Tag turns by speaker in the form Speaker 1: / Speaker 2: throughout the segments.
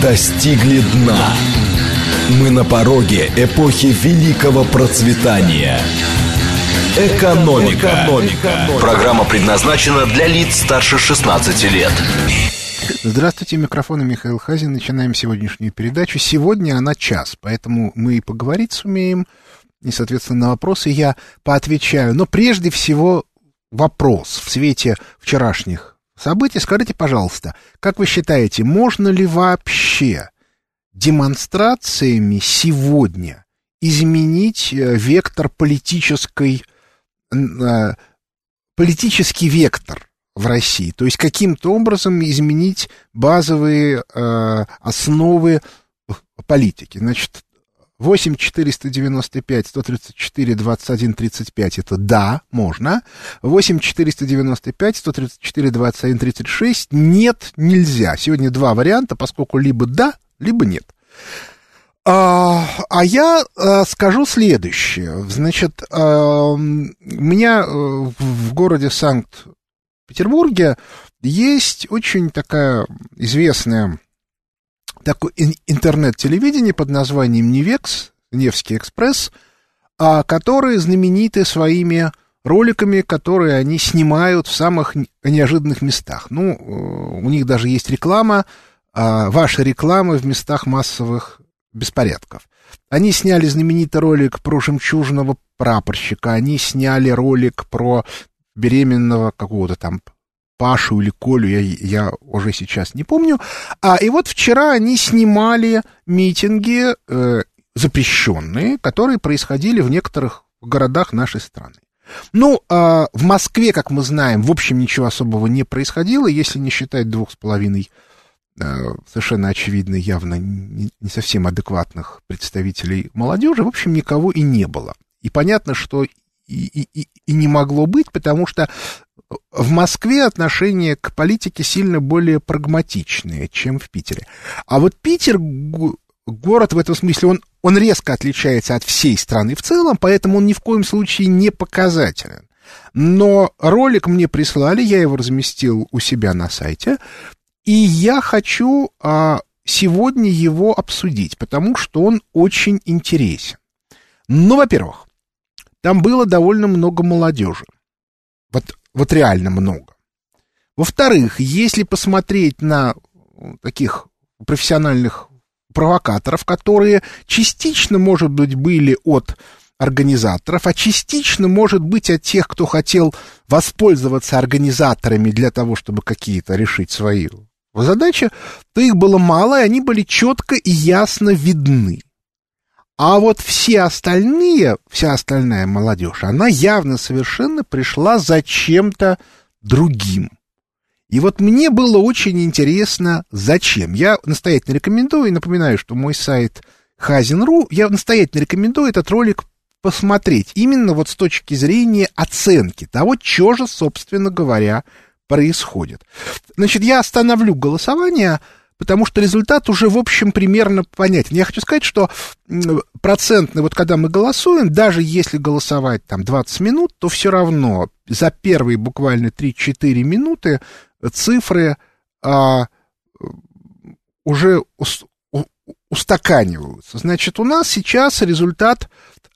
Speaker 1: достигли дна. Мы на пороге эпохи великого процветания. Экономика. Экономика. Программа предназначена для лиц старше 16 лет.
Speaker 2: Здравствуйте, микрофон Михаил Хазин. Начинаем сегодняшнюю передачу. Сегодня она час, поэтому мы и поговорить сумеем. И, соответственно, на вопросы я поотвечаю. Но прежде всего вопрос в свете вчерашних событий. Скажите, пожалуйста, как вы считаете, можно ли вообще демонстрациями сегодня изменить э, вектор политической, э, политический вектор в России? То есть каким-то образом изменить базовые э, основы политики? Значит, 8 495 134 21 35 это да, можно. 8 495 134 21 36 нет, нельзя. Сегодня два варианта, поскольку либо да, либо нет. А, а я а, скажу следующее. Значит, а, у меня э, в городе Санкт-Петербурге есть очень такая известная такое интернет-телевидение под названием Невекс, Невский экспресс, а, которые знамениты своими роликами, которые они снимают в самых неожиданных местах. Ну, э, у них даже есть реклама, а, ваша реклама в местах массовых беспорядков. Они сняли знаменитый ролик про жемчужного прапорщика, они сняли ролик про беременного какого-то там Пашу или Колю, я, я уже сейчас не помню. А и вот вчера они снимали митинги э, запрещенные, которые происходили в некоторых городах нашей страны. Ну, э, в Москве, как мы знаем, в общем ничего особого не происходило, если не считать двух с половиной э, совершенно очевидно, явно не, не совсем адекватных представителей молодежи, в общем, никого и не было. И понятно, что и, и, и не могло быть, потому что в Москве отношение к политике сильно более прагматичное, чем в Питере. А вот Питер, город в этом смысле, он, он резко отличается от всей страны в целом, поэтому он ни в коем случае не показателен. Но ролик мне прислали, я его разместил у себя на сайте, и я хочу а, сегодня его обсудить, потому что он очень интересен. Ну, во-первых, там было довольно много молодежи. Вот вот реально много. Во-вторых, если посмотреть на таких профессиональных провокаторов, которые частично, может быть, были от организаторов, а частично, может быть, от тех, кто хотел воспользоваться организаторами для того, чтобы какие-то решить свои задачи, то их было мало, и они были четко и ясно видны. А вот все остальные, вся остальная молодежь, она явно совершенно пришла за чем-то другим. И вот мне было очень интересно, зачем. Я настоятельно рекомендую, и напоминаю, что мой сайт Хазин.ру, я настоятельно рекомендую этот ролик посмотреть, именно вот с точки зрения оценки того, что же, собственно говоря, происходит. Значит, я остановлю голосование, потому что результат уже, в общем, примерно понятен. Я хочу сказать, что процентный, вот когда мы голосуем, даже если голосовать там 20 минут, то все равно за первые буквально 3-4 минуты цифры а, уже устаканиваются. Значит, у нас сейчас результат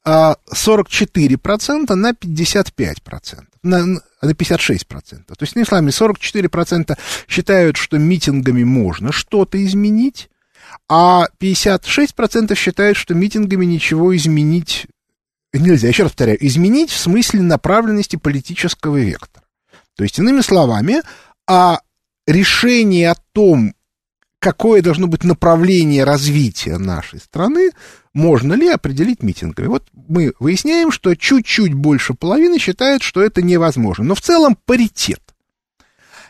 Speaker 2: а, 44% на 55%, на, на 56%. То есть, ну, словами, 44% считают, что митингами можно что-то изменить, а 56% считают, что митингами ничего изменить нельзя. Еще раз повторяю, изменить в смысле направленности политического вектора. То есть, иными словами, а решение о том, какое должно быть направление развития нашей страны, можно ли определить митингами. Вот мы выясняем, что чуть-чуть больше половины считают, что это невозможно. Но в целом паритет.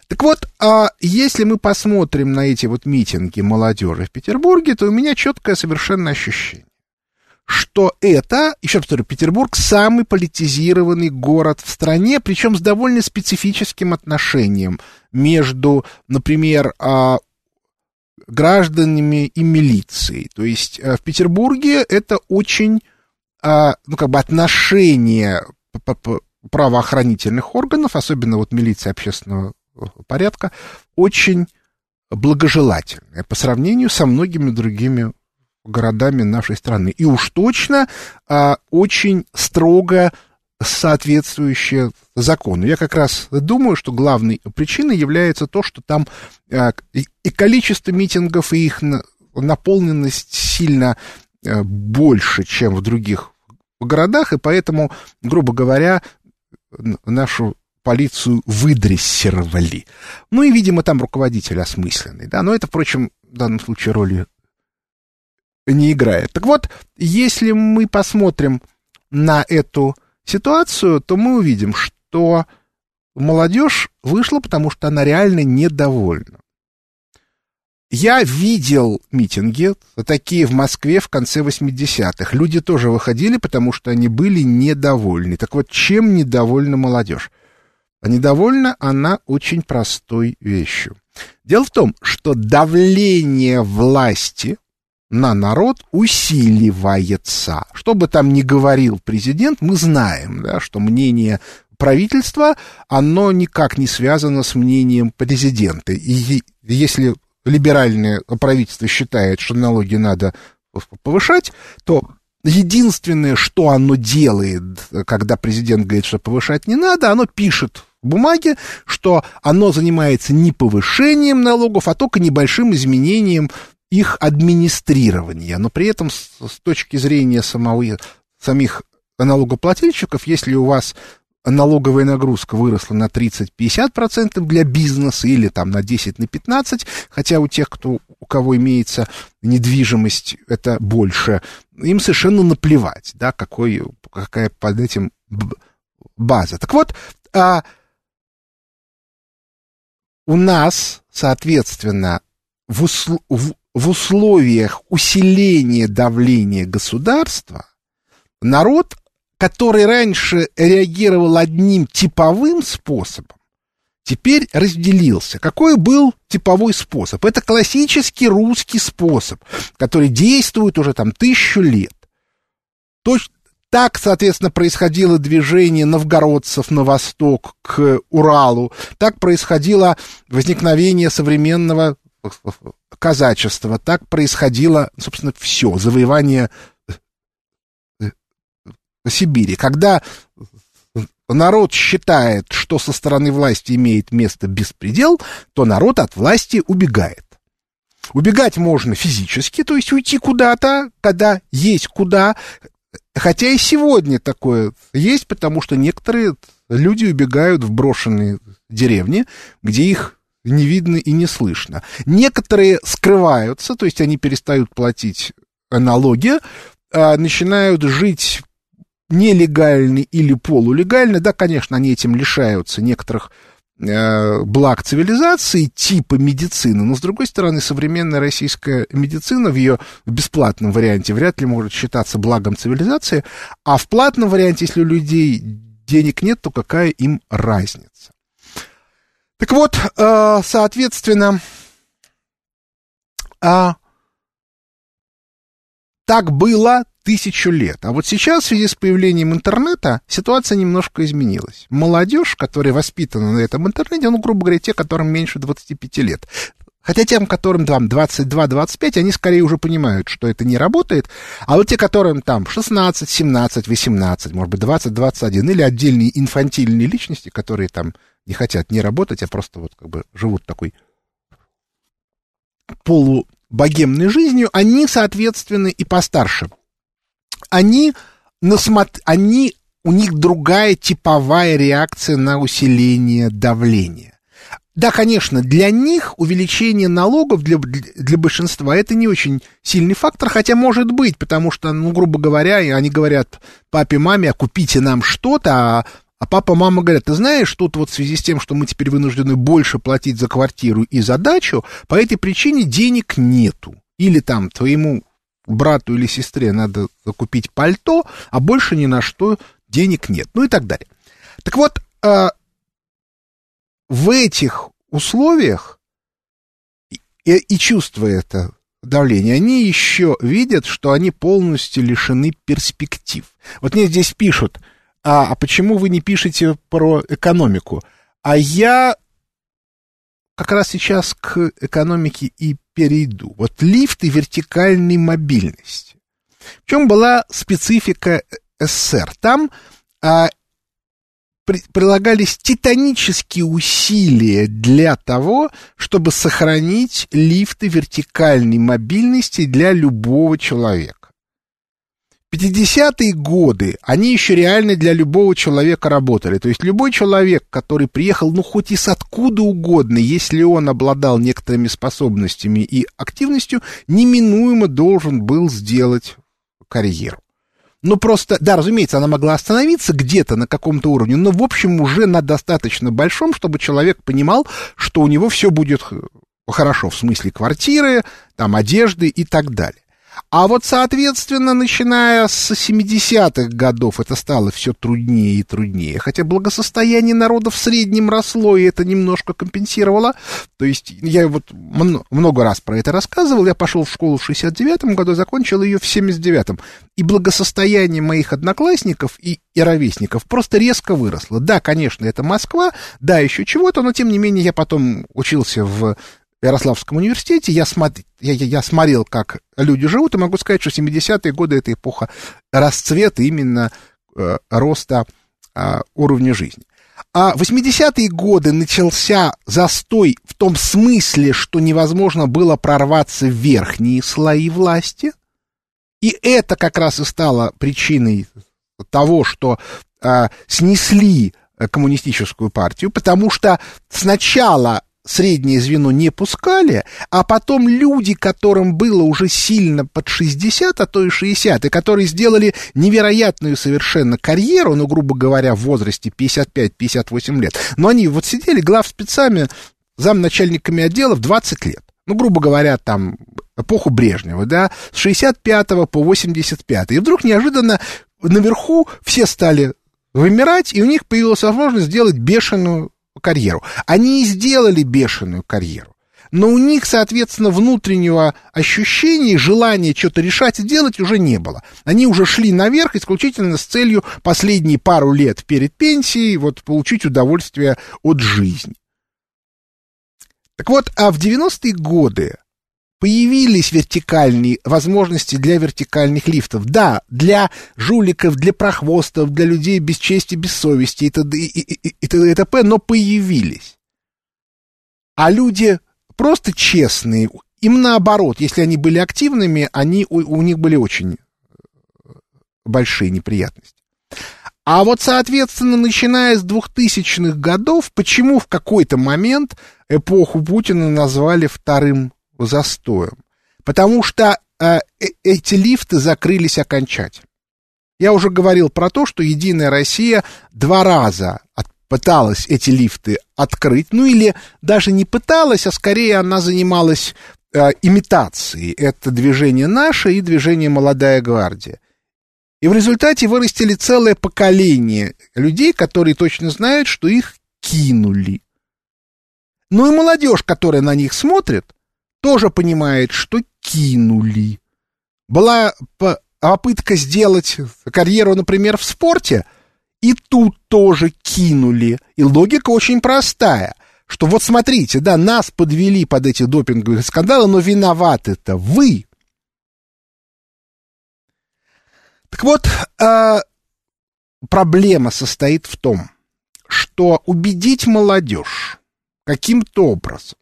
Speaker 2: Так вот, а если мы посмотрим на эти вот митинги молодежи в Петербурге, то у меня четкое совершенно ощущение, что это, еще раз повторю, Петербург самый политизированный город в стране, причем с довольно специфическим отношением между, например, а, гражданами и милицией. То есть э, в Петербурге это очень, а, ну, как бы отношение правоохранительных органов, особенно вот милиции общественного э, порядка, очень благожелательное по сравнению со многими другими городами нашей страны. И уж точно а, очень строго соответствующее закону. Я как раз думаю, что главной причиной является то, что там а, и, количество митингов, и их на, наполненность сильно а, больше, чем в других городах, и поэтому, грубо говоря, нашу полицию выдрессировали. Ну и, видимо, там руководитель осмысленный, да, но это, впрочем, в данном случае роли не играет. Так вот, если мы посмотрим на эту ситуацию, то мы увидим, что молодежь вышла, потому что она реально недовольна. Я видел митинги, такие в Москве в конце 80-х. Люди тоже выходили, потому что они были недовольны. Так вот, чем недовольна молодежь? Недовольна она очень простой вещью. Дело в том, что давление власти на народ усиливается. Что бы там ни говорил президент, мы знаем, да, что мнение правительства, оно никак не связано с мнением президента. И если либеральное правительство считает, что налоги надо повышать, то единственное, что оно делает, когда президент говорит, что повышать не надо, оно пишет в бумаге, что оно занимается не повышением налогов, а только небольшим изменением их администрирования. Но при этом с, с точки зрения самого, самих налогоплательщиков, если у вас налоговая нагрузка выросла на 30-50% для бизнеса или там на 10 на 15, хотя у тех, кто, у кого имеется недвижимость, это больше, им совершенно наплевать, да, какой, какая под этим база. Так вот, а, у нас, соответственно, в, усл в, в условиях усиления давления государства народ который раньше реагировал одним типовым способом, теперь разделился. Какой был типовой способ? Это классический русский способ, который действует уже там тысячу лет. Точно так, соответственно, происходило движение новгородцев на восток к Уралу, так происходило возникновение современного казачества, так происходило, собственно, все, завоевание Сибири, когда народ считает, что со стороны власти имеет место беспредел, то народ от власти убегает. Убегать можно физически, то есть уйти куда-то, когда есть куда, хотя и сегодня такое есть, потому что некоторые люди убегают в брошенные деревни, где их не видно и не слышно. Некоторые скрываются, то есть они перестают платить налоги, а начинают жить нелегальный или полулегальный, да, конечно, они этим лишаются некоторых э, благ цивилизации, типа медицины, но, с другой стороны, современная российская медицина в ее бесплатном варианте вряд ли может считаться благом цивилизации, а в платном варианте, если у людей денег нет, то какая им разница? Так вот, э, соответственно, а, так было тысячу лет. А вот сейчас, в связи с появлением интернета, ситуация немножко изменилась. Молодежь, которая воспитана на этом интернете, ну, грубо говоря, те, которым меньше 25 лет, Хотя тем, которым там 22-25, они скорее уже понимают, что это не работает. А вот те, которым там 16, 17, 18, может быть, 20, 21, или отдельные инфантильные личности, которые там не хотят не работать, а просто вот как бы живут такой полубогемной жизнью, они, соответственно, и постарше они, насмотр... они, у них другая типовая реакция на усиление давления. Да, конечно, для них увеличение налогов для, для большинства это не очень сильный фактор, хотя может быть, потому что, ну, грубо говоря, они говорят папе, маме, а купите нам что-то, а, а папа, мама говорят, ты знаешь, тут вот в связи с тем, что мы теперь вынуждены больше платить за квартиру и за дачу, по этой причине денег нету. Или там твоему брату или сестре надо купить пальто, а больше ни на что денег нет, ну и так далее. Так вот, э, в этих условиях и, и чувствуя это давление, они еще видят, что они полностью лишены перспектив. Вот мне здесь пишут, а, а почему вы не пишете про экономику? А я как раз сейчас к экономике и перейду. Вот лифты вертикальной мобильности. В чем была специфика СССР? Там а, при, прилагались титанические усилия для того, чтобы сохранить лифты вертикальной мобильности для любого человека. 50-е годы, они еще реально для любого человека работали. То есть любой человек, который приехал, ну, хоть из откуда угодно, если он обладал некоторыми способностями и активностью, неминуемо должен был сделать карьеру. Ну, просто, да, разумеется, она могла остановиться где-то на каком-то уровне, но, в общем, уже на достаточно большом, чтобы человек понимал, что у него все будет хорошо, в смысле квартиры, там, одежды и так далее. А вот, соответственно, начиная с 70-х годов это стало все труднее и труднее. Хотя благосостояние народа в среднем росло, и это немножко компенсировало. То есть я вот много раз про это рассказывал. Я пошел в школу в 69-м году, закончил ее в 79-м. И благосостояние моих одноклассников и, и ровесников просто резко выросло. Да, конечно, это Москва, да, еще чего-то, но тем не менее я потом учился в Ярославском университете, я, смотр, я, я, я смотрел, как люди живут, и могу сказать, что 70-е годы — это эпоха расцвета именно э, роста э, уровня жизни. А 80-е годы начался застой в том смысле, что невозможно было прорваться в верхние слои власти, и это как раз и стало причиной того, что э, снесли коммунистическую партию, потому что сначала среднее звено не пускали, а потом люди, которым было уже сильно под 60, а то и 60, и которые сделали невероятную совершенно карьеру, ну, грубо говоря, в возрасте 55-58 лет, но они вот сидели главспецами, замначальниками отделов 20 лет. Ну, грубо говоря, там, эпоху Брежнева, да, с 65 по 85. И вдруг неожиданно наверху все стали вымирать, и у них появилась возможность сделать бешеную карьеру. Они и сделали бешеную карьеру. Но у них, соответственно, внутреннего ощущения, желания что-то решать и делать уже не было. Они уже шли наверх исключительно с целью последние пару лет перед пенсией вот получить удовольствие от жизни. Так вот, а в 90-е годы появились вертикальные возможности для вертикальных лифтов. Да, для жуликов, для прохвостов, для людей без чести, без совести и т.д. и, и, и, т.п., но появились. А люди просто честные, им наоборот, если они были активными, они, у, у них были очень большие неприятности. А вот, соответственно, начиная с 2000-х годов, почему в какой-то момент эпоху Путина назвали вторым застоем, потому что э, э, эти лифты закрылись окончательно. Я уже говорил про то, что Единая Россия два раза от, пыталась эти лифты открыть, ну или даже не пыталась, а скорее она занималась э, имитацией. Это движение наше и движение «Молодая гвардия». И в результате вырастили целое поколение людей, которые точно знают, что их кинули. Ну и молодежь, которая на них смотрит, тоже понимает, что кинули. Была попытка сделать карьеру, например, в спорте, и тут тоже кинули. И логика очень простая, что вот смотрите, да, нас подвели под эти допинговые скандалы, но виноваты-то вы. Так вот, э, проблема состоит в том, что убедить молодежь каким-то образом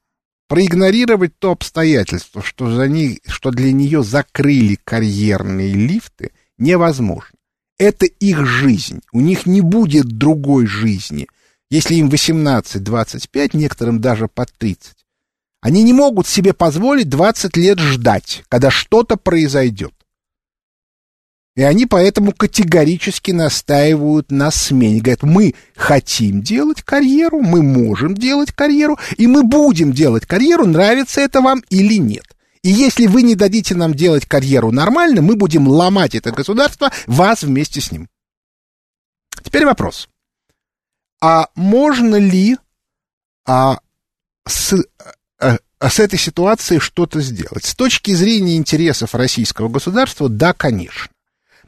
Speaker 2: проигнорировать то обстоятельство, что, за ней, что для нее закрыли карьерные лифты, невозможно. Это их жизнь. У них не будет другой жизни. Если им 18-25, некоторым даже под 30. Они не могут себе позволить 20 лет ждать, когда что-то произойдет. И они поэтому категорически настаивают на смене. Говорят, мы хотим делать карьеру, мы можем делать карьеру, и мы будем делать карьеру, нравится это вам или нет. И если вы не дадите нам делать карьеру нормально, мы будем ломать это государство, вас вместе с ним. Теперь вопрос. А можно ли а, с, а, с этой ситуацией что-то сделать? С точки зрения интересов российского государства, да, конечно.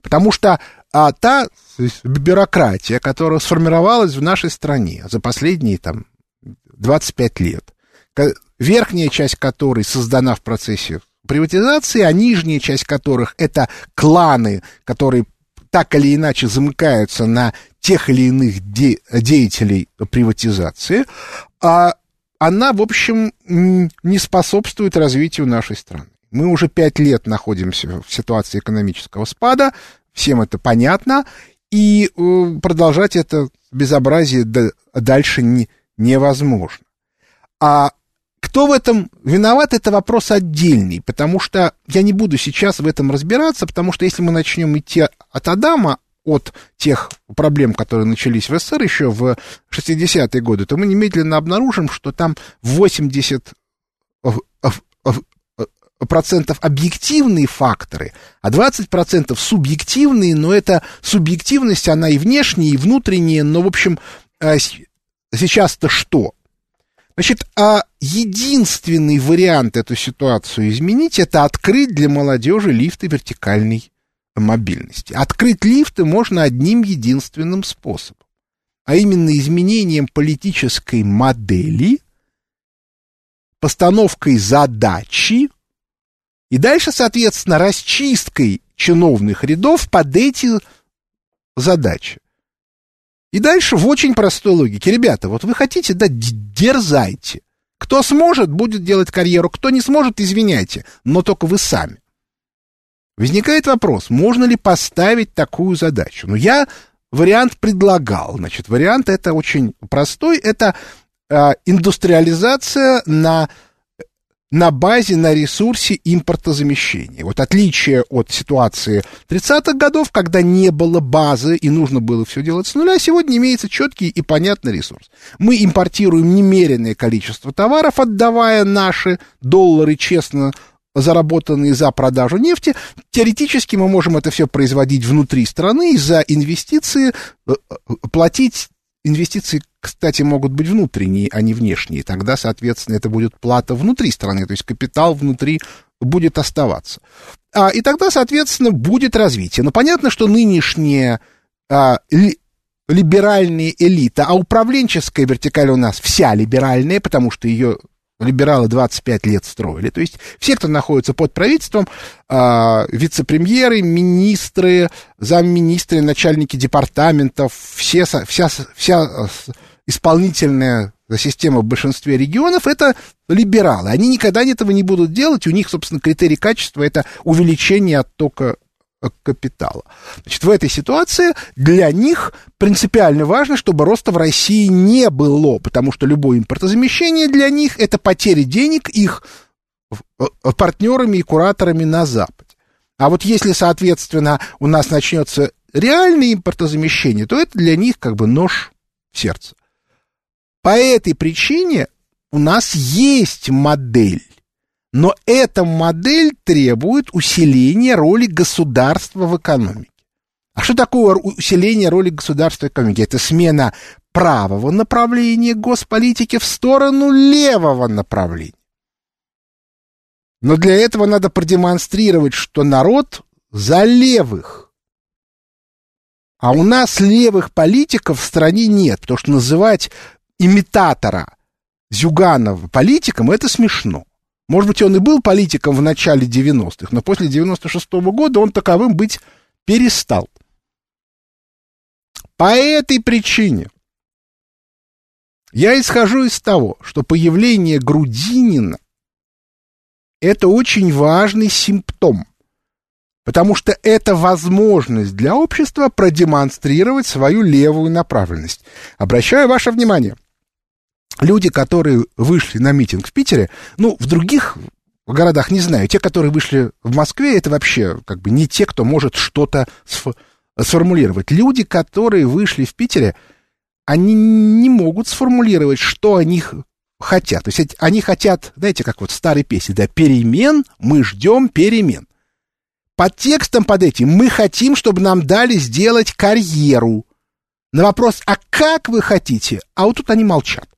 Speaker 2: Потому что а, та бюрократия, которая сформировалась в нашей стране за последние там 25 лет, верхняя часть которой создана в процессе приватизации, а нижняя часть которых это кланы, которые так или иначе замыкаются на тех или иных де- деятелей приватизации, а она, в общем, не способствует развитию нашей страны. Мы уже пять лет находимся в ситуации экономического спада, всем это понятно, и э, продолжать это безобразие дальше не, невозможно. А кто в этом виноват, это вопрос отдельный, потому что я не буду сейчас в этом разбираться, потому что если мы начнем идти от Адама, от тех проблем, которые начались в СССР еще в 60-е годы, то мы немедленно обнаружим, что там 80 процентов объективные факторы, а 20 процентов субъективные, но эта субъективность, она и внешняя, и внутренняя, но, в общем, э, сейчас-то что? Значит, а единственный вариант эту ситуацию изменить, это открыть для молодежи лифты вертикальной мобильности. Открыть лифты можно одним единственным способом, а именно изменением политической модели, постановкой задачи и дальше, соответственно, расчисткой чиновных рядов под эти задачи. И дальше в очень простой логике. Ребята, вот вы хотите, да, дерзайте. Кто сможет, будет делать карьеру. Кто не сможет, извиняйте. Но только вы сами. Возникает вопрос, можно ли поставить такую задачу? Ну, я вариант предлагал. Значит, вариант это очень простой. Это э, индустриализация на на базе, на ресурсе импортозамещения. Вот отличие от ситуации 30-х годов, когда не было базы и нужно было все делать с нуля, сегодня имеется четкий и понятный ресурс. Мы импортируем немеренное количество товаров, отдавая наши доллары честно заработанные за продажу нефти. Теоретически мы можем это все производить внутри страны и за инвестиции э, э, платить Инвестиции, кстати, могут быть внутренние, а не внешние. Тогда, соответственно, это будет плата внутри страны, то есть капитал внутри будет оставаться. А, и тогда, соответственно, будет развитие. Но понятно, что нынешняя а, ли, либеральная элита, а управленческая вертикаль у нас вся либеральная, потому что ее либералы 25 лет строили. То есть все, кто находится под правительством, э, вице-премьеры, министры, замминистры, начальники департаментов, все, вся, вся э, исполнительная система в большинстве регионов это либералы. Они никогда этого не будут делать. У них, собственно, критерий качества это увеличение оттока капитала. Значит, в этой ситуации для них принципиально важно, чтобы роста в России не было, потому что любое импортозамещение для них это потеря денег их э, партнерами и кураторами на Западе. А вот если, соответственно, у нас начнется реальное импортозамещение, то это для них как бы нож в сердце. По этой причине у нас есть модель но эта модель требует усиления роли государства в экономике. А что такое усиление роли государства в экономике? Это смена правого направления госполитики в сторону левого направления. Но для этого надо продемонстрировать, что народ за левых. А у нас левых политиков в стране нет, потому что называть имитатора Зюганова политиком это смешно. Может быть, он и был политиком в начале 90-х, но после 96-го года он таковым быть перестал. По этой причине я исхожу из того, что появление Грудинина – это очень важный симптом, потому что это возможность для общества продемонстрировать свою левую направленность. Обращаю ваше внимание – люди, которые вышли на митинг в Питере, ну, в других городах не знаю, те, которые вышли в Москве, это вообще как бы не те, кто может что-то сформулировать. Люди, которые вышли в Питере, они не могут сформулировать, что они хотят. То есть они хотят, знаете, как вот в старой песне, да, перемен, мы ждем перемен. Под текстом под этим мы хотим, чтобы нам дали сделать карьеру. На вопрос, а как вы хотите? А вот тут они молчат.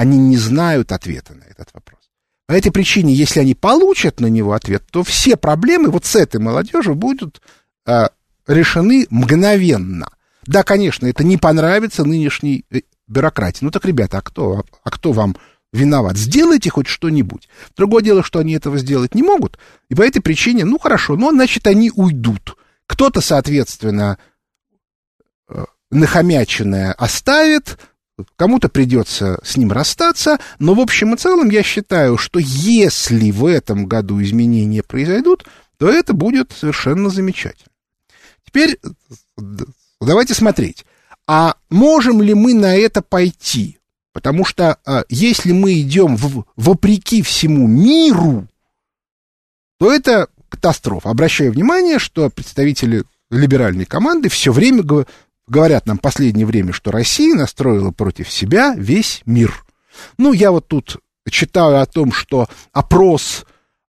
Speaker 2: Они не знают ответа на этот вопрос. По этой причине, если они получат на него ответ, то все проблемы вот с этой молодежью будут э, решены мгновенно. Да, конечно, это не понравится нынешней э, бюрократии. Ну так, ребята, а кто, а кто вам виноват. Сделайте хоть что-нибудь. Другое дело, что они этого сделать не могут, и по этой причине, ну хорошо, ну значит они уйдут. Кто-то, соответственно, э, нахомяченное оставит, кому-то придется с ним расстаться, но в общем и целом я считаю, что если в этом году изменения произойдут, то это будет совершенно замечательно. Теперь давайте смотреть, а можем ли мы на это пойти? Потому что а, если мы идем в, вопреки всему миру, то это катастрофа. Обращаю внимание, что представители либеральной команды все время говорят нам последнее время, что Россия настроила против себя весь мир. Ну, я вот тут читаю о том, что опрос,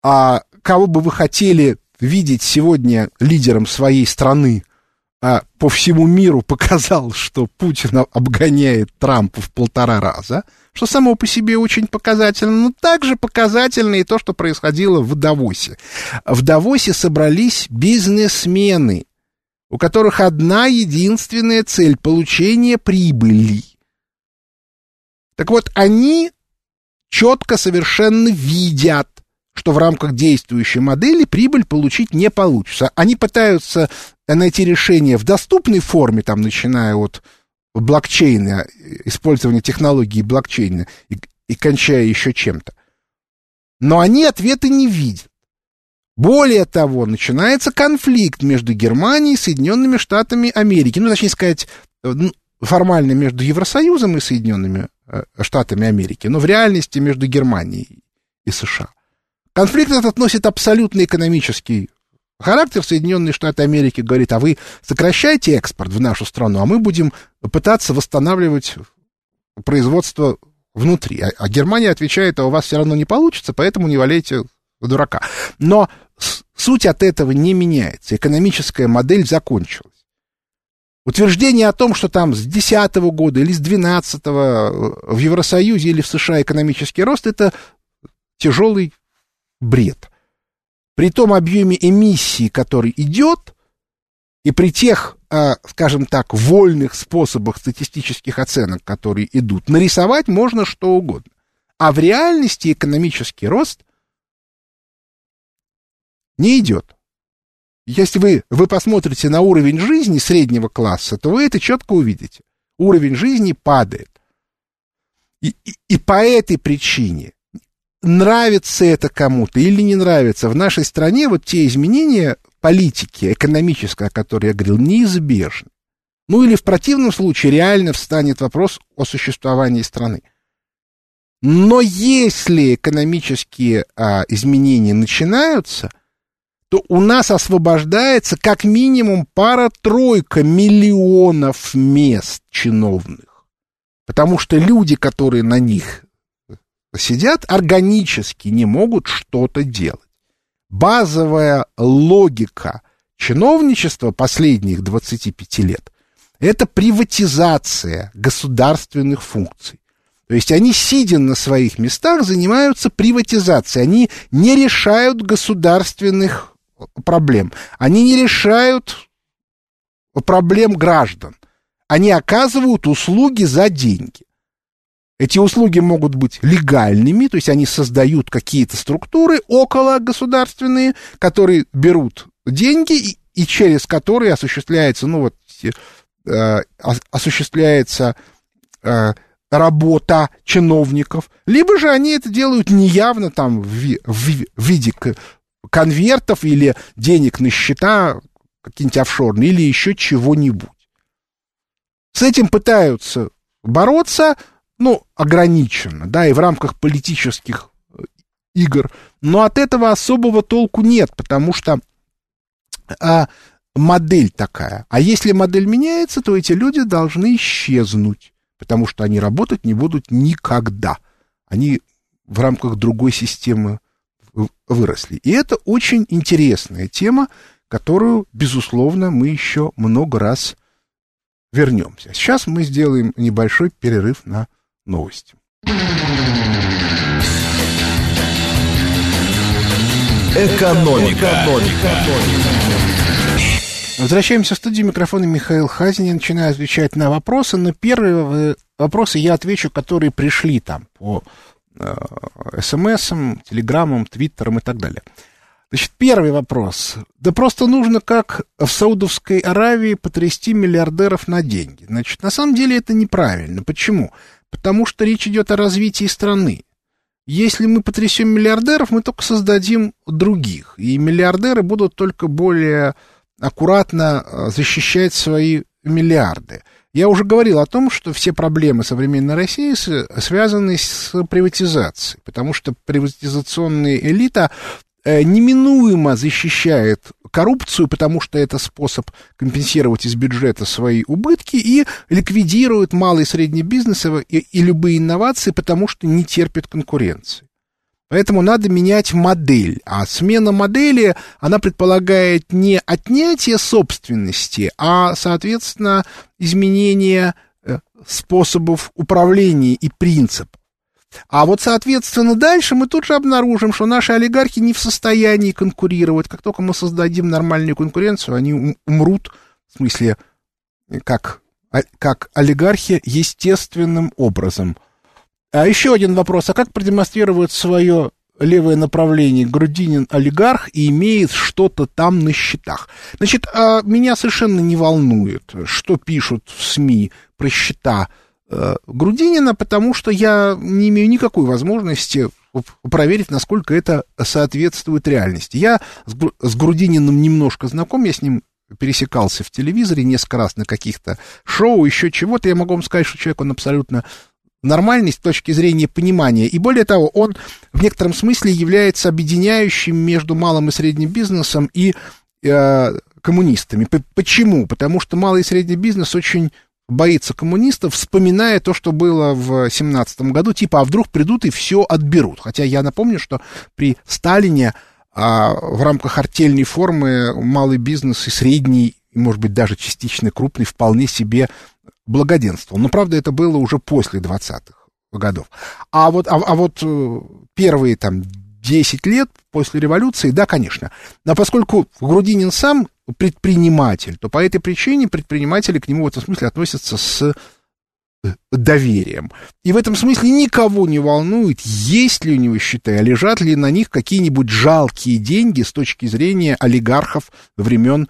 Speaker 2: а кого бы вы хотели видеть сегодня лидером своей страны, а, по всему миру показал, что Путин обгоняет Трампа в полтора раза, что само по себе очень показательно, но также показательно и то, что происходило в Давосе. В Давосе собрались бизнесмены, у которых одна единственная цель — получение прибыли. Так вот, они четко совершенно видят, что в рамках действующей модели прибыль получить не получится. Они пытаются найти решение в доступной форме, там, начиная от блокчейна, использования технологии блокчейна и, и кончая еще чем-то. Но они ответы не видят. Более того, начинается конфликт между Германией и Соединенными Штатами Америки. Ну, точнее сказать, ну, формально между Евросоюзом и Соединенными э, Штатами Америки, но в реальности между Германией и США. Конфликт этот носит абсолютно экономический характер. Соединенные Штаты Америки говорит, а вы сокращайте экспорт в нашу страну, а мы будем пытаться восстанавливать производство внутри. А, а Германия отвечает, а у вас все равно не получится, поэтому не валяйте дурака. Но суть от этого не меняется. Экономическая модель закончилась. Утверждение о том, что там с 2010 года или с 2012 в Евросоюзе или в США экономический рост, это тяжелый бред. При том объеме эмиссии, который идет, и при тех, а, скажем так, вольных способах статистических оценок, которые идут, нарисовать можно что угодно. А в реальности экономический рост не идет. Если вы, вы посмотрите на уровень жизни среднего класса, то вы это четко увидите. Уровень жизни падает. И, и, и по этой причине, нравится это кому-то или не нравится, в нашей стране вот те изменения политики экономической, о которой я говорил, неизбежны. Ну или в противном случае реально встанет вопрос о существовании страны. Но если экономические а, изменения начинаются – то у нас освобождается как минимум пара-тройка миллионов мест чиновных. Потому что люди, которые на них сидят, органически не могут что-то делать. Базовая логика чиновничества последних 25 лет – это приватизация государственных функций. То есть они, сидя на своих местах, занимаются приватизацией. Они не решают государственных проблем. Они не решают проблем граждан. Они оказывают услуги за деньги. Эти услуги могут быть легальными, то есть они создают какие-то структуры около государственные, которые берут деньги и, и через которые осуществляется, ну вот, э, осуществляется э, работа чиновников, либо же они это делают неявно там в, в, в виде конвертов или денег на счета какие-нибудь офшорные или еще чего-нибудь. С этим пытаются бороться, ну, ограниченно, да, и в рамках политических э, игр, но от этого особого толку нет, потому что а, модель такая. А если модель меняется, то эти люди должны исчезнуть, потому что они работать не будут никогда. Они в рамках другой системы выросли. И это очень интересная тема, которую, безусловно, мы еще много раз вернемся. Сейчас мы сделаем небольшой перерыв на новости.
Speaker 1: Экономика. Экономика.
Speaker 2: Возвращаемся в студию микрофона Михаил Хазин. Я начинаю отвечать на вопросы. Но первые вопросы я отвечу, которые пришли там по СМСом, Телеграмом, Твиттером и так далее. Значит, первый вопрос. Да просто нужно, как в Саудовской Аравии, потрясти миллиардеров на деньги. Значит, на самом деле это неправильно. Почему? Потому что речь идет о развитии страны. Если мы потрясем миллиардеров, мы только создадим других. И миллиардеры будут только более аккуратно э, защищать свои миллиарды. Я уже говорил о том, что все проблемы современной России связаны с приватизацией, потому что приватизационная элита Э, неминуемо защищает коррупцию, потому что это способ компенсировать из бюджета свои убытки, и ликвидирует малый и средний бизнес и, и любые инновации, потому что не терпит конкуренции. Поэтому надо менять модель. А смена модели, она предполагает не отнятие собственности, а, соответственно, изменение э, способов управления и принципов. А вот, соответственно, дальше мы тут же обнаружим, что наши олигархи не в состоянии конкурировать. Как только мы создадим нормальную конкуренцию, они умрут, в смысле, как, а, как олигархи, естественным образом. А еще один вопрос. А как продемонстрирует свое левое направление Грудинин олигарх и имеет что-то там на счетах. Значит, а меня совершенно не волнует, что пишут в СМИ про счета Э, Грудинина, потому что я не имею никакой возможности проверить, насколько это соответствует реальности. Я с Грудининым немножко знаком, я с ним пересекался в телевизоре несколько раз на каких-то шоу, еще чего-то. Я могу вам сказать, что человек, он абсолютно нормальный с точки зрения понимания. И более того, он в некотором смысле является объединяющим между малым и средним бизнесом и э, коммунистами. Почему? Потому что малый и средний бизнес очень боится коммунистов, вспоминая то, что было в семнадцатом году, типа, а вдруг придут и все отберут. Хотя я напомню, что при Сталине а, в рамках артельной формы малый бизнес и средний, может быть, даже частично крупный вполне себе благоденствовал. Но, правда, это было уже после 20-х годов. А вот, а, а вот э, первые там 10 лет после революции, да, конечно. Но поскольку Грудинин сам предприниматель, то по этой причине предприниматели к нему в этом смысле относятся с э, доверием. И в этом смысле никого не волнует, есть ли у него счета, а лежат ли на них какие-нибудь жалкие деньги с точки зрения олигархов времен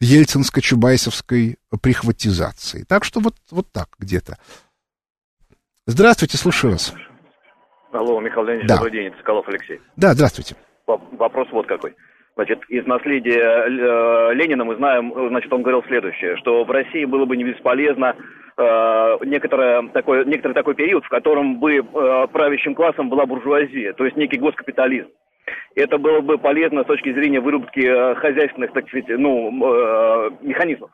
Speaker 2: ельцинско-чубайсовской прихватизации. Так что вот, вот так где-то. Здравствуйте, слушаю вас.
Speaker 3: Алло, Михаил Леонидович, да. добрый день, это Соколов Алексей.
Speaker 2: Да, здравствуйте.
Speaker 3: Вопрос вот какой. Значит, из наследия э, Ленина мы знаем, значит, он говорил следующее, что в России было бы не бесполезно э, некоторое, такой, некоторый такой период, в котором бы э, правящим классом была буржуазия, то есть некий госкапитализм. Это было бы полезно с точки зрения выработки э, хозяйственных, так сказать, ну, э, механизмов.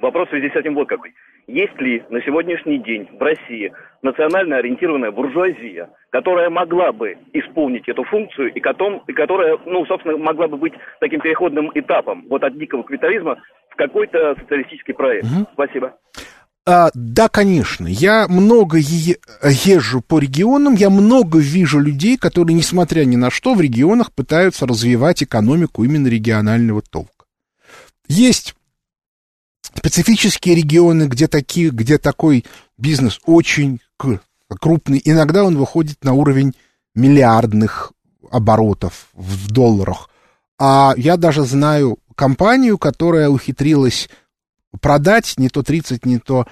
Speaker 3: Вопрос в связи с этим вот какой. Есть ли на сегодняшний день в России национально ориентированная буржуазия, которая могла бы исполнить эту функцию и, котом, и которая, ну, собственно, могла бы быть таким переходным этапом вот от дикого капитализма в какой-то социалистический проект? Угу. Спасибо.
Speaker 2: А, да, конечно. Я много е- езжу по регионам, я много вижу людей, которые, несмотря ни на что, в регионах пытаются развивать экономику именно регионального толка. Есть специфические регионы, где, такие, где такой бизнес очень крупный, иногда он выходит на уровень миллиардных оборотов в долларах. А я даже знаю компанию, которая ухитрилась продать не то 30, не то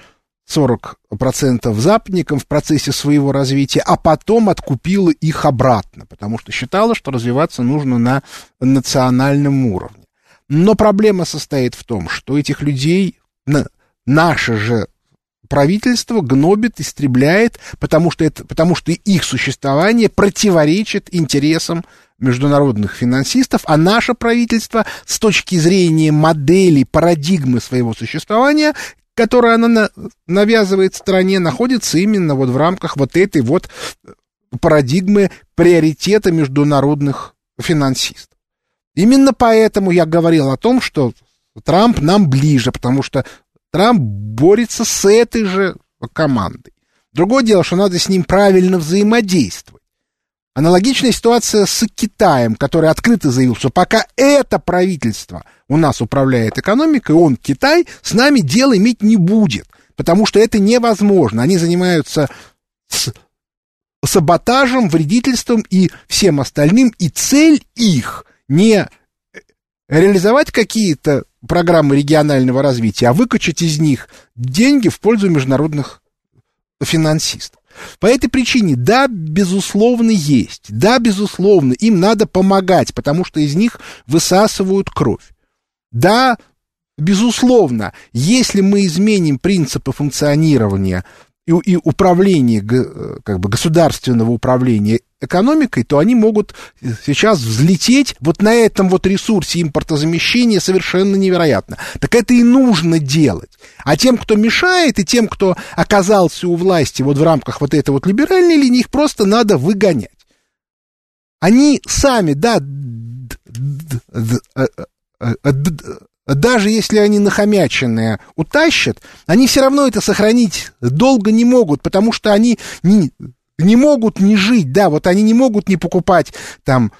Speaker 2: 40% западникам в процессе своего развития, а потом откупила их обратно, потому что считала, что развиваться нужно на национальном уровне. Но проблема состоит в том, что этих людей на, наше же правительство гнобит, истребляет, потому что, это, потому что их существование противоречит интересам международных финансистов, а наше правительство с точки зрения модели, парадигмы своего существования, которую она на, навязывает стране, находится именно вот в рамках вот этой вот парадигмы приоритета международных финансистов. Именно поэтому я говорил о том, что Трамп нам ближе, потому что Трамп борется с этой же командой. Другое дело, что надо с ним правильно взаимодействовать. Аналогичная ситуация с Китаем, который открыто заявил, что пока это правительство у нас управляет экономикой, он, Китай, с нами дело иметь не будет, потому что это невозможно. Они занимаются саботажем, вредительством и всем остальным. И цель их не реализовать какие-то программы регионального развития, а выкачать из них деньги в пользу международных финансистов. По этой причине, да, безусловно, есть. Да, безусловно, им надо помогать, потому что из них высасывают кровь. Да, безусловно, если мы изменим принципы функционирования и, и управления, как бы государственного управления экономикой, то они могут сейчас взлететь вот на этом вот ресурсе импортозамещения совершенно невероятно. Так это и нужно делать. А тем, кто мешает, и тем, кто оказался у власти вот в рамках вот этой вот либеральной линии, их просто надо выгонять. Они сами, да, даже если они нахомяченные утащат, они все равно это сохранить долго не могут, потому что они не, не могут не жить, да, вот они не могут не покупать там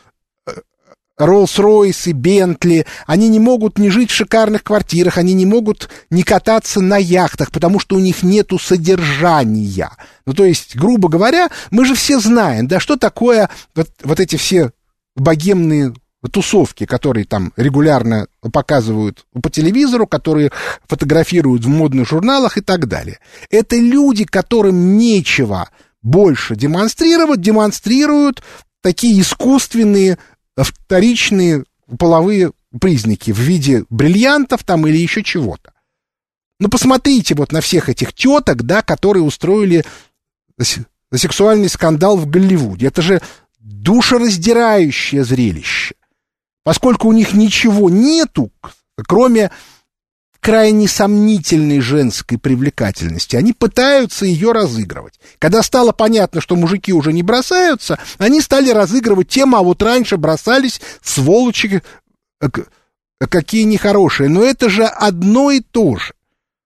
Speaker 2: Роллс-Ройс и Бентли, они не могут не жить в шикарных квартирах, они не могут не кататься на яхтах, потому что у них нету содержания. Ну, то есть, грубо говоря, мы же все знаем, да, что такое вот, вот эти все богемные тусовки, которые там регулярно показывают по телевизору, которые фотографируют в модных журналах и так далее. Это люди, которым нечего больше демонстрировать, демонстрируют такие искусственные вторичные половые признаки в виде бриллиантов там или еще чего-то. Ну, посмотрите вот на всех этих теток, да, которые устроили сексуальный скандал в Голливуде. Это же душераздирающее зрелище. Поскольку у них ничего нету, кроме крайне сомнительной женской привлекательности. Они пытаются ее разыгрывать. Когда стало понятно, что мужики уже не бросаются, они стали разыгрывать тему, а вот раньше бросались сволочи э, какие нехорошие. Но это же одно и то же.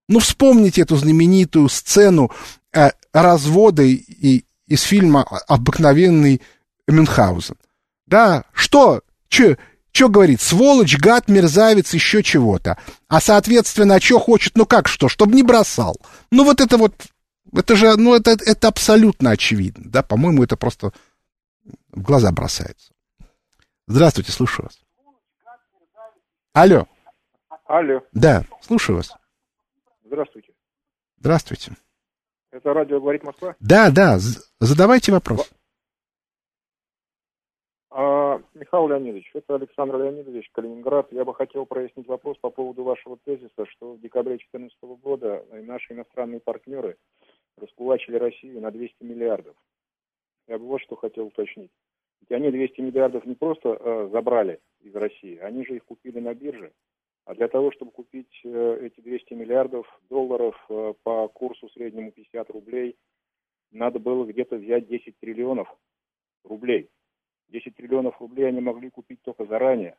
Speaker 2: Ну, вспомните эту знаменитую сцену э, развода и, из фильма «Обыкновенный Мюнхгаузен». Да, что? Че, что говорит? Сволочь, гад, мерзавец, еще чего-то. А, соответственно, а что хочет? Ну как что? Чтобы не бросал. Ну вот это вот, это же, ну это, это абсолютно очевидно, да? По-моему, это просто в глаза бросается. Здравствуйте, слушаю вас. Алло.
Speaker 4: Алло.
Speaker 2: Да, слушаю вас.
Speaker 4: Здравствуйте.
Speaker 2: Здравствуйте.
Speaker 4: Это радио «Говорит Москва»?
Speaker 2: Да, да, задавайте вопрос.
Speaker 4: Михаил Леонидович, это Александр Леонидович, Калининград. Я бы хотел прояснить вопрос по поводу вашего тезиса, что в декабре 2014 года наши иностранные партнеры раскулачили Россию на 200 миллиардов. Я бы вот что хотел уточнить. Ведь они 200 миллиардов не просто э, забрали из России, они же их купили на бирже. А для того, чтобы купить э, эти 200 миллиардов долларов э, по курсу среднему 50 рублей, надо было где-то взять 10 триллионов рублей. 10 триллионов рублей они могли купить только заранее.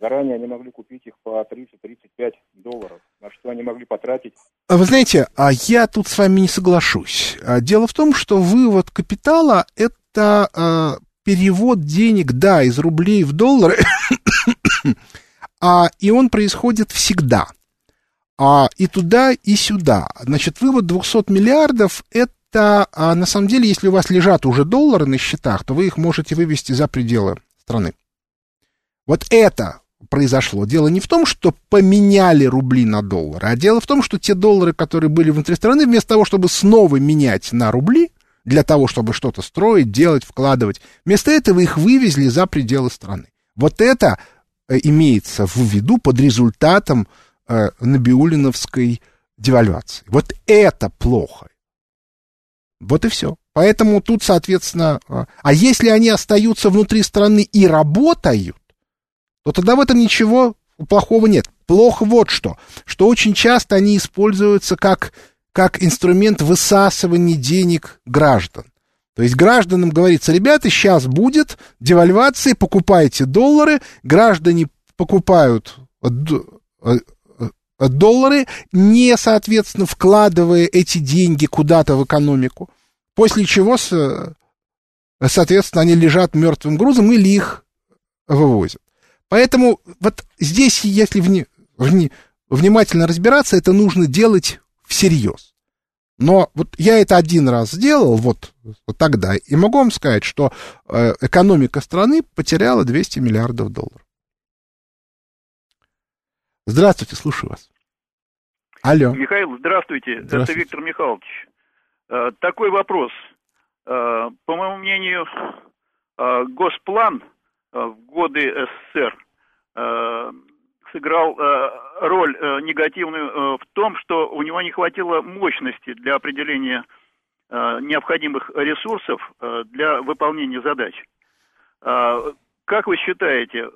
Speaker 4: Заранее они могли купить их по 30-35 долларов, на что они могли потратить.
Speaker 2: А вы знаете, а я тут с вами не соглашусь. А дело в том, что вывод капитала – это а, перевод денег, да, из рублей в доллары, а, и он происходит всегда. А, и туда, и сюда. Значит, вывод 200 миллиардов – это это, а, на самом деле, если у вас лежат уже доллары на счетах, то вы их можете вывести за пределы страны. Вот это произошло. Дело не в том, что поменяли рубли на доллары, а дело в том, что те доллары, которые были внутри страны, вместо того, чтобы снова менять на рубли, для того, чтобы что-то строить, делать, вкладывать, вместо этого их вывезли за пределы страны. Вот это э, имеется в виду под результатом э, набиулиновской девальвации. Вот это плохо. Вот и все. Поэтому тут, соответственно, а, а если они остаются внутри страны и работают, то тогда в этом ничего плохого нет. Плохо вот что, что очень часто они используются как, как инструмент высасывания денег граждан. То есть гражданам говорится, ребята, сейчас будет девальвация, покупайте доллары, граждане покупают э, доллары, не, соответственно, вкладывая эти деньги куда-то в экономику, после чего, соответственно, они лежат мертвым грузом или их вывозят. Поэтому вот здесь, если вни, вни, внимательно разбираться, это нужно делать всерьез. Но вот я это один раз сделал, вот, вот тогда, и могу вам сказать, что э, экономика страны потеряла 200 миллиардов долларов. Здравствуйте, слушаю вас. Алло.
Speaker 5: Михаил, здравствуйте.
Speaker 2: Здравствуйте.
Speaker 5: Это Виктор Михайлович. Э, Такой вопрос. Э, По моему мнению, э, Госплан в годы СССР сыграл роль негативную в том, что у него не хватило мощности для определения необходимых ресурсов для выполнения задач. Как вы считаете,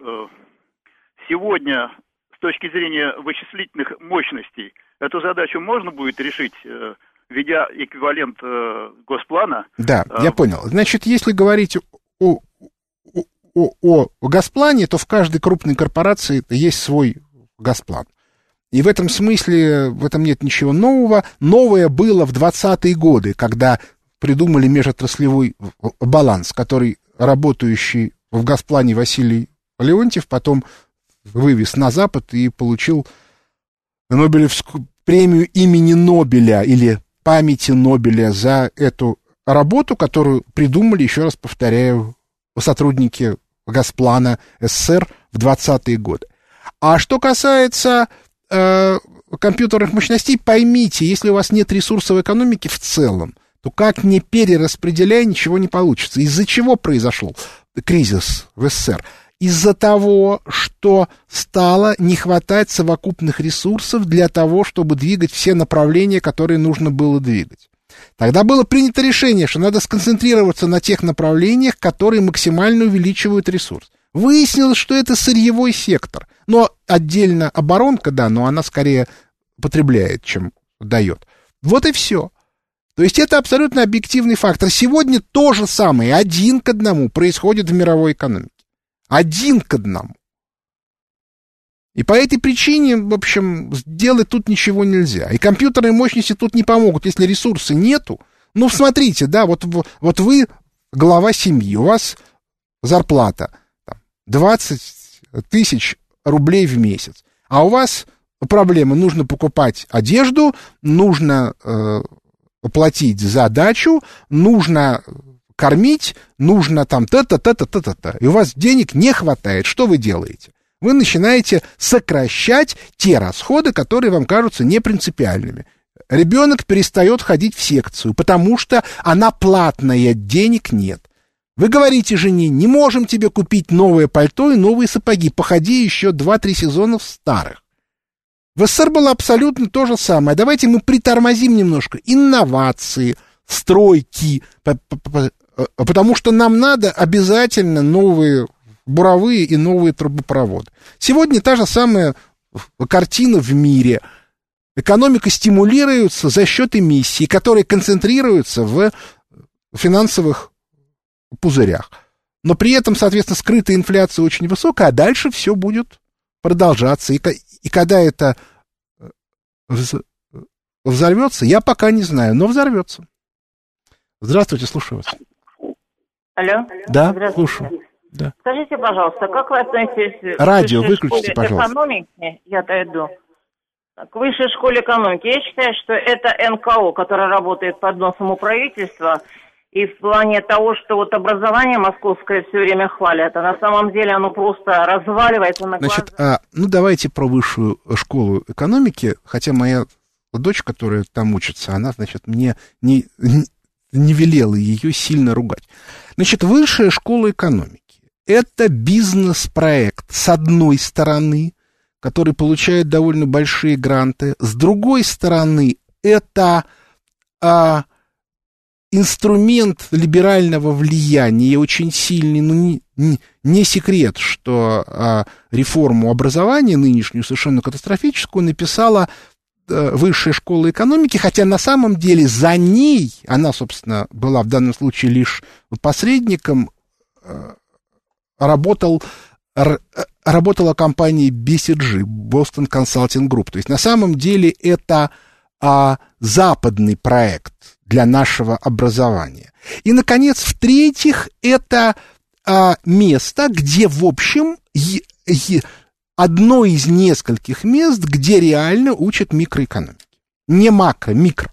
Speaker 5: сегодня точки зрения вычислительных мощностей эту задачу можно будет решить, э, введя эквивалент э, Госплана?
Speaker 2: Да,
Speaker 5: А,
Speaker 2: я понял. Значит, если говорить о, о, о, о Газплане, то в каждой крупной корпорации есть свой Газплан. И в этом смысле, в этом нет ничего нового. Новое было в 20-е годы, когда придумали межотраслевой баланс, который работающий в Газплане Василий Леонтьев потом вывез на Запад и получил Нобелевскую премию имени Нобеля или памяти Нобеля за эту работу, которую придумали, еще раз повторяю, сотрудники Газплана СССР в 20-е годы. А что касается э, компьютерных мощностей, поймите, если у вас нет ресурсов экономики в целом, то как не перераспределяя, ничего не получится. Из-за чего произошел кризис в СССР? Из-за того, что стало не хватать совокупных ресурсов для того, чтобы двигать все направления, которые нужно было двигать. Тогда было принято решение, что надо сконцентрироваться на тех направлениях, которые максимально увеличивают ресурс. Выяснилось, что это сырьевой сектор. Но отдельно оборонка, да, но она скорее потребляет, чем дает. Вот и все. То есть это абсолютно объективный фактор. Сегодня то же самое, один к одному, происходит в мировой экономике. Один к одному. И по этой причине, в общем, сделать тут ничего нельзя. И компьютерные мощности тут не помогут, если ресурса нету. Ну, смотрите, да, вот, вот вы глава семьи, у вас зарплата там, 20 тысяч рублей в месяц, а у вас проблемы, нужно покупать одежду, нужно э, платить за дачу, нужно кормить, нужно там та-та, та-та, та-та, та. И у вас денег не хватает. Что вы делаете? Вы начинаете сокращать те расходы, которые вам кажутся непринципиальными. Ребенок перестает ходить в секцию, потому что она платная, денег нет. Вы говорите жене, не можем тебе купить новое пальто и новые сапоги, походи еще 2-3 сезона в старых. В СССР было абсолютно то же самое. Давайте мы притормозим немножко инновации, стройки, потому что нам надо обязательно новые буровые и новые трубопроводы. Сегодня та же самая картина в мире. Экономика стимулируется за счет эмиссий, которые концентрируются в финансовых пузырях. Но при этом, соответственно, скрытая инфляция очень высокая, а дальше все будет продолжаться. И, и когда это взорвется, я пока не знаю, но взорвется. Здравствуйте, слушаю вас.
Speaker 6: Алло.
Speaker 2: Да, слушаю. Да.
Speaker 6: Скажите, пожалуйста, как вы относитесь
Speaker 2: Радио
Speaker 6: к
Speaker 2: выключите,
Speaker 6: школе
Speaker 2: пожалуйста.
Speaker 6: экономики? Я дойду. К высшей школе экономики. Я считаю, что это НКО, которое работает под носом у правительства. И в плане того, что вот образование московское все время хвалят, а на самом деле оно просто разваливается на
Speaker 2: Значит,
Speaker 6: глазах.
Speaker 2: а, ну давайте про высшую школу экономики, хотя моя дочь, которая там учится, она, значит, мне не, не велела ее сильно ругать. Значит, высшая школа экономики – это бизнес-проект, с одной стороны, который получает довольно большие гранты, с другой стороны, это а, инструмент либерального влияния, очень сильный, ну, не, не, не секрет, что а, реформу образования нынешнюю, совершенно катастрофическую, написала а, высшая школа экономики, хотя на самом деле за ней, она, собственно, была в данном случае лишь посредником, а, работал р, работала компания BCG, Boston Consulting Group. То есть на самом деле это а, западный проект для нашего образования. И, наконец, в-третьих, это а, место, где, в общем, е, е, одно из нескольких мест, где реально учат микроэкономики. Не макро, микро.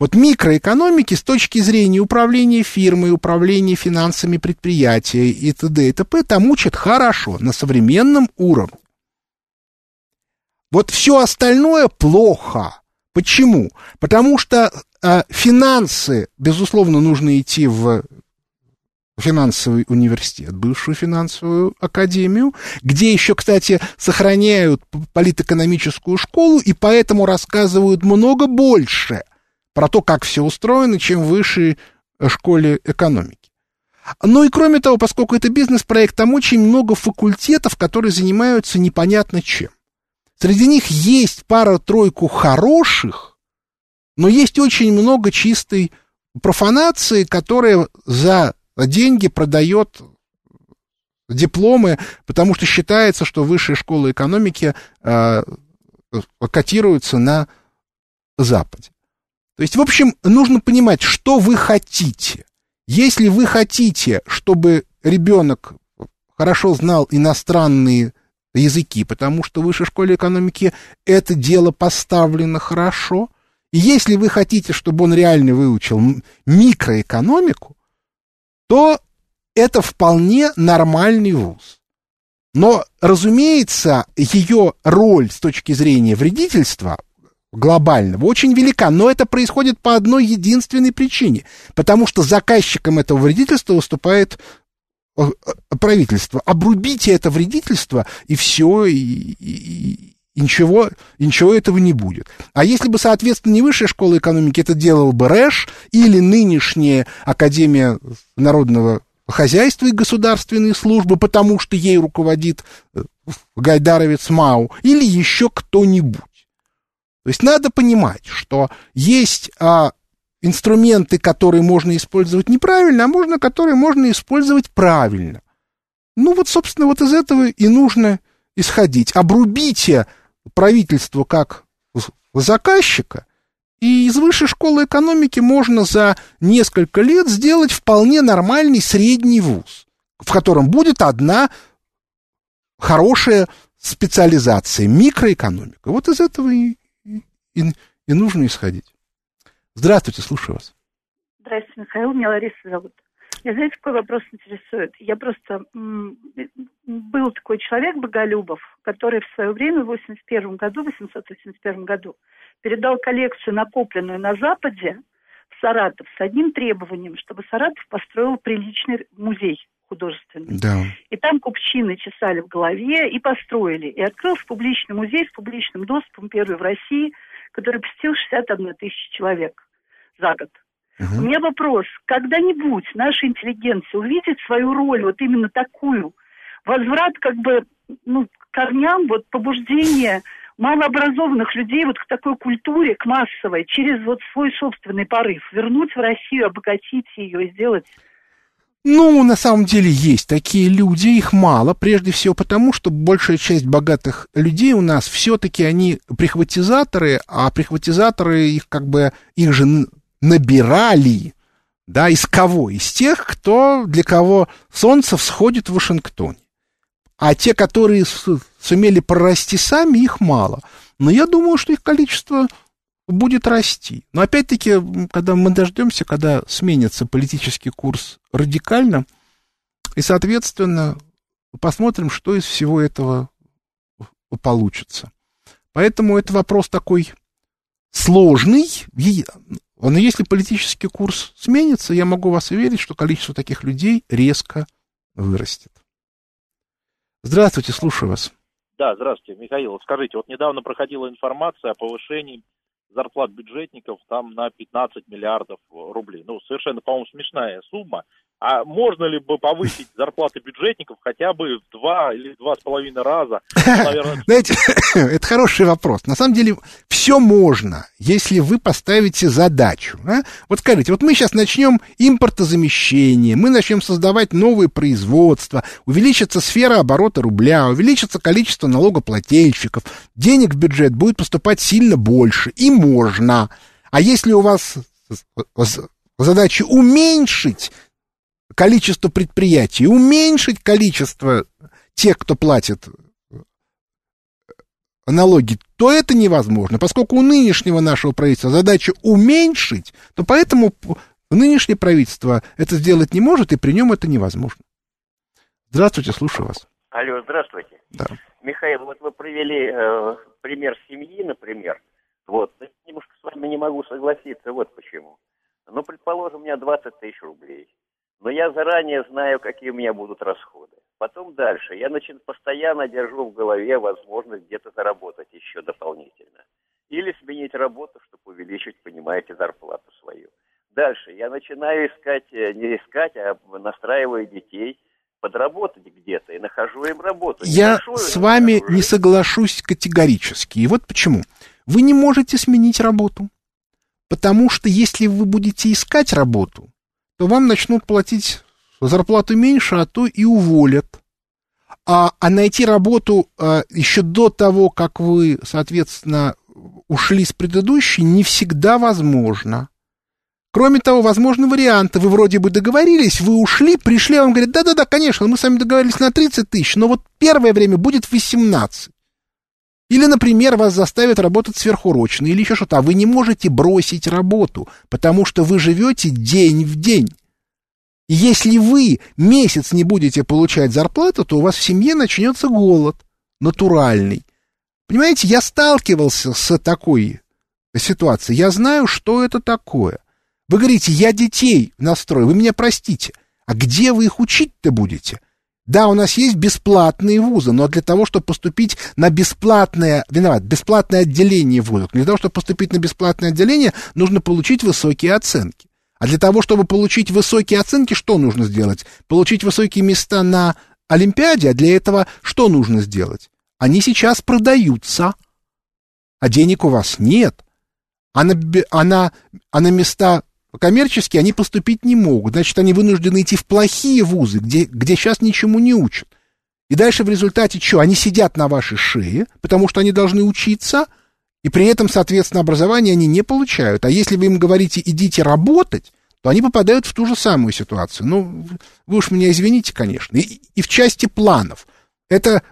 Speaker 2: Вот микроэкономики с точки зрения управления фирмой, управления финансами предприятия и т.д. и т.п. там учат хорошо, на современном уровне. Вот все остальное плохо. Почему? Потому что э, финансы, безусловно, нужно идти в финансовый университет, бывшую финансовую академию, где еще, кстати, сохраняют политэкономическую школу и поэтому рассказывают много больше про то, как все устроено, чем в высшей школе экономики. Ну и кроме того, поскольку это бизнес-проект, там очень много факультетов, которые занимаются непонятно чем. Среди них есть пара-тройку хороших, но есть очень много чистой профанации, которая за деньги продает дипломы, потому что считается, что высшие школы экономики э, котируются на Западе. То есть, в общем, нужно понимать, что вы хотите. Если вы хотите, чтобы ребенок хорошо знал иностранные языки, потому что в высшей школе экономики это дело поставлено хорошо, и если вы хотите, чтобы он реально выучил микроэкономику, то это вполне нормальный вуз. Но, разумеется, ее роль с точки зрения вредительства глобального очень велика, но это происходит по одной единственной причине, потому что заказчиком этого вредительства выступает э, э, правительство. Обрубите это вредительство, и все, и, и, и ничего, и ничего этого не будет. А если бы, соответственно, не высшая школа экономики это делал бы РЭШ или нынешняя Академия народного хозяйства и государственные службы, потому что ей руководит э, Гайдаровец Мау, или еще кто-нибудь. То есть надо понимать, что есть а, инструменты, которые можно использовать неправильно, а можно, которые можно использовать правильно. Ну вот, собственно, вот из этого и нужно исходить. Обрубите правительство как заказчика, и из высшей школы экономики можно за несколько лет сделать вполне нормальный средний вуз, в котором будет одна хорошая специализация, микроэкономика. Вот из этого и, и, и нужно исходить. Здравствуйте, слушаю вас.
Speaker 7: Здравствуйте, Михаил, меня Лариса зовут. Я знаете, какой вопрос интересует? Я просто... Был такой человек, Боголюбов, который в свое время, в 81 году, в 881 году, передал коллекцию, накопленную на Западе, в Саратов с одним требованием, чтобы Саратов построил приличный музей художественный.
Speaker 2: Да.
Speaker 7: И там купчины чесали в голове и построили. И открылся публичный музей с публичным доступом, первый в России, который посетил 61 тысяча человек за год. Угу. У меня вопрос, когда-нибудь наша интеллигенция увидит свою роль, вот именно такую, возврат как бы ну, корням, вот побуждение малообразованных людей вот к такой культуре, к массовой, через вот свой собственный порыв, вернуть в Россию, обогатить ее и сделать
Speaker 2: ну, на самом деле есть такие люди, их мало, прежде всего потому, что большая часть богатых людей у нас все-таки они прихватизаторы, а прихватизаторы их как бы, их же набирали, да, из кого? Из тех, кто, для кого солнце всходит в Вашингтоне. А те, которые сумели прорасти сами, их мало. Но я думаю, что их количество будет расти. Но опять-таки, когда мы дождемся, когда сменится политический курс радикально, и, соответственно, посмотрим, что из всего этого получится. Поэтому это вопрос такой сложный. Но если политический курс сменится, я могу вас уверить, что количество таких людей резко вырастет. Здравствуйте, слушаю вас.
Speaker 8: Да, здравствуйте, Михаил. Скажите, вот недавно проходила информация о повышении зарплат бюджетников там на 15 миллиардов рублей. Ну, совершенно, по-моему, смешная сумма. А можно ли бы повысить зарплаты бюджетников хотя бы в два или два с половиной раза?
Speaker 2: Наверное... Знаете, это хороший вопрос. На самом деле, все можно, если вы поставите задачу. А? Вот скажите, вот мы сейчас начнем импортозамещение, мы начнем создавать новые производства, увеличится сфера оборота рубля, увеличится количество налогоплательщиков, денег в бюджет будет поступать сильно больше, и можно. А если у вас задача уменьшить количество предприятий, уменьшить количество тех, кто платит налоги то это невозможно. Поскольку у нынешнего нашего правительства задача уменьшить, то поэтому нынешнее правительство это сделать не может, и при нем это невозможно. Здравствуйте, слушаю вас.
Speaker 9: Алло, здравствуйте.
Speaker 2: Да.
Speaker 9: Михаил, вот вы привели э, пример семьи, например. Вот, немножко с вами не могу согласиться, вот почему. Ну, предположим, у меня 20 тысяч рублей. Но я заранее знаю, какие у меня будут расходы. Потом дальше. Я значит, постоянно держу в голове возможность где-то заработать еще дополнительно. Или сменить работу, чтобы увеличить, понимаете, зарплату свою. Дальше. Я начинаю искать, э, не искать, а настраиваю детей подработать где-то и нахожу им работу.
Speaker 2: Я Нахожу, с вами не соглашусь категорически. И вот почему. Вы не можете сменить работу. Потому что если вы будете искать работу, то вам начнут платить зарплату меньше, а то и уволят. А, а найти работу а, еще до того, как вы, соответственно, ушли с предыдущей, не всегда возможно. Кроме того, возможны варианты. Вы вроде бы договорились, вы ушли, пришли, а вам говорят, да-да-да, конечно, мы с вами договорились на 30 тысяч, но вот первое время будет 18. Или, например, вас заставят работать сверхурочно, или еще что-то, а вы не можете бросить работу, потому что вы живете день в день. И если вы месяц не будете получать зарплату, то у вас в семье начнется голод натуральный. Понимаете, я сталкивался с такой ситуацией. Я знаю, что это такое. Вы говорите, я детей настрою, вы меня простите. А где вы их учить-то будете? Да, у нас есть бесплатные вузы, но для того, чтобы поступить на бесплатное, виноват, бесплатное отделение вузов, для того, чтобы поступить на бесплатное отделение, нужно получить высокие оценки. А для того, чтобы получить высокие оценки, что нужно сделать? Получить высокие места на Олимпиаде, а для этого что нужно сделать? Они сейчас продаются, а денег у вас нет. А на, а на, а на места коммерческие они поступить не могут. Значит, они вынуждены идти в плохие вузы, где, где сейчас ничему не учат. И дальше в результате что? Они сидят на вашей шее, потому что они должны учиться, и при этом, соответственно, образование они не получают. А если вы им говорите «идите работать», то они попадают в ту же самую ситуацию. Ну, вы уж меня извините, конечно. И, и в части планов. Это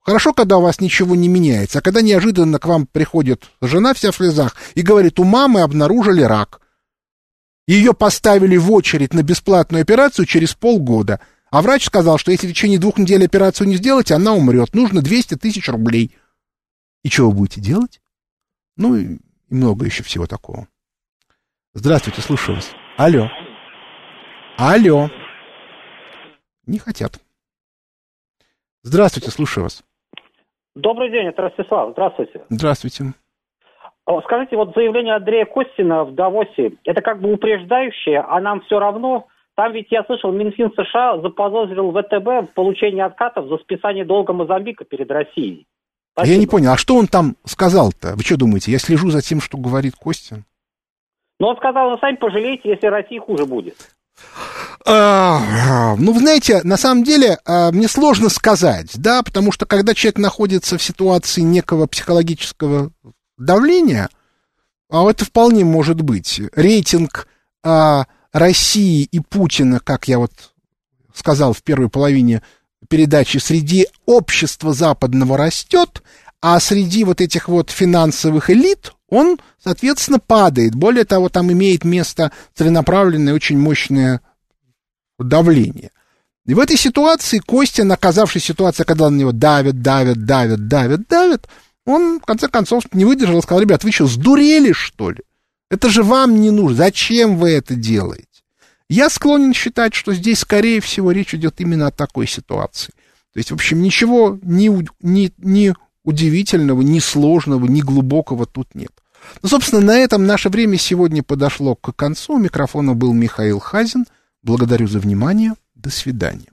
Speaker 2: хорошо, когда у вас ничего не меняется, а когда неожиданно к вам приходит жена вся в слезах и говорит, у мамы обнаружили рак – ее поставили в очередь на бесплатную операцию через полгода. А врач сказал, что если в течение двух недель операцию не сделать, она умрет. Нужно 200 тысяч рублей. И что вы будете делать? Ну, и много еще всего такого. Здравствуйте, слушаю вас. Алло. Алло. Не хотят. Здравствуйте, слушаю вас.
Speaker 10: Добрый день, это Ростислав. Здравствуйте.
Speaker 2: Здравствуйте.
Speaker 10: Скажите, вот заявление Андрея Костина в Давосе, это как бы упреждающее, а нам все равно? Там ведь, я слышал, Минфин США заподозрил ВТБ в получении откатов за списание долга Мозамбика перед Россией.
Speaker 2: Спасибо. Я не понял, а что он там сказал-то? Вы что думаете, я слежу за тем, что говорит Костин?
Speaker 10: Ну, он сказал, вы сами пожалеете, если России хуже будет.
Speaker 2: А, ну, вы знаете, на самом деле, а, мне сложно сказать, да, потому что когда человек находится в ситуации некого психологического давления, а это вполне может быть. Рейтинг а, России и Путина, как я вот сказал в первой половине передачи, среди общества западного растет, а среди вот этих вот финансовых элит он, соответственно, падает. Более того, там имеет место целенаправленное очень мощное давление. И в этой ситуации Костя, оказавшись в ситуации, когда на него давят, давят, давят, давят, давят, он, в конце концов, не выдержал и сказал, ребят, вы что, сдурели, что ли? Это же вам не нужно. Зачем вы это делаете? Я склонен считать, что здесь, скорее всего, речь идет именно о такой ситуации. То есть, в общем, ничего ни, ни, ни удивительного, ни сложного, ни глубокого тут нет. Ну, собственно, на этом наше время сегодня подошло к концу. У микрофона был Михаил Хазин. Благодарю за внимание. До свидания.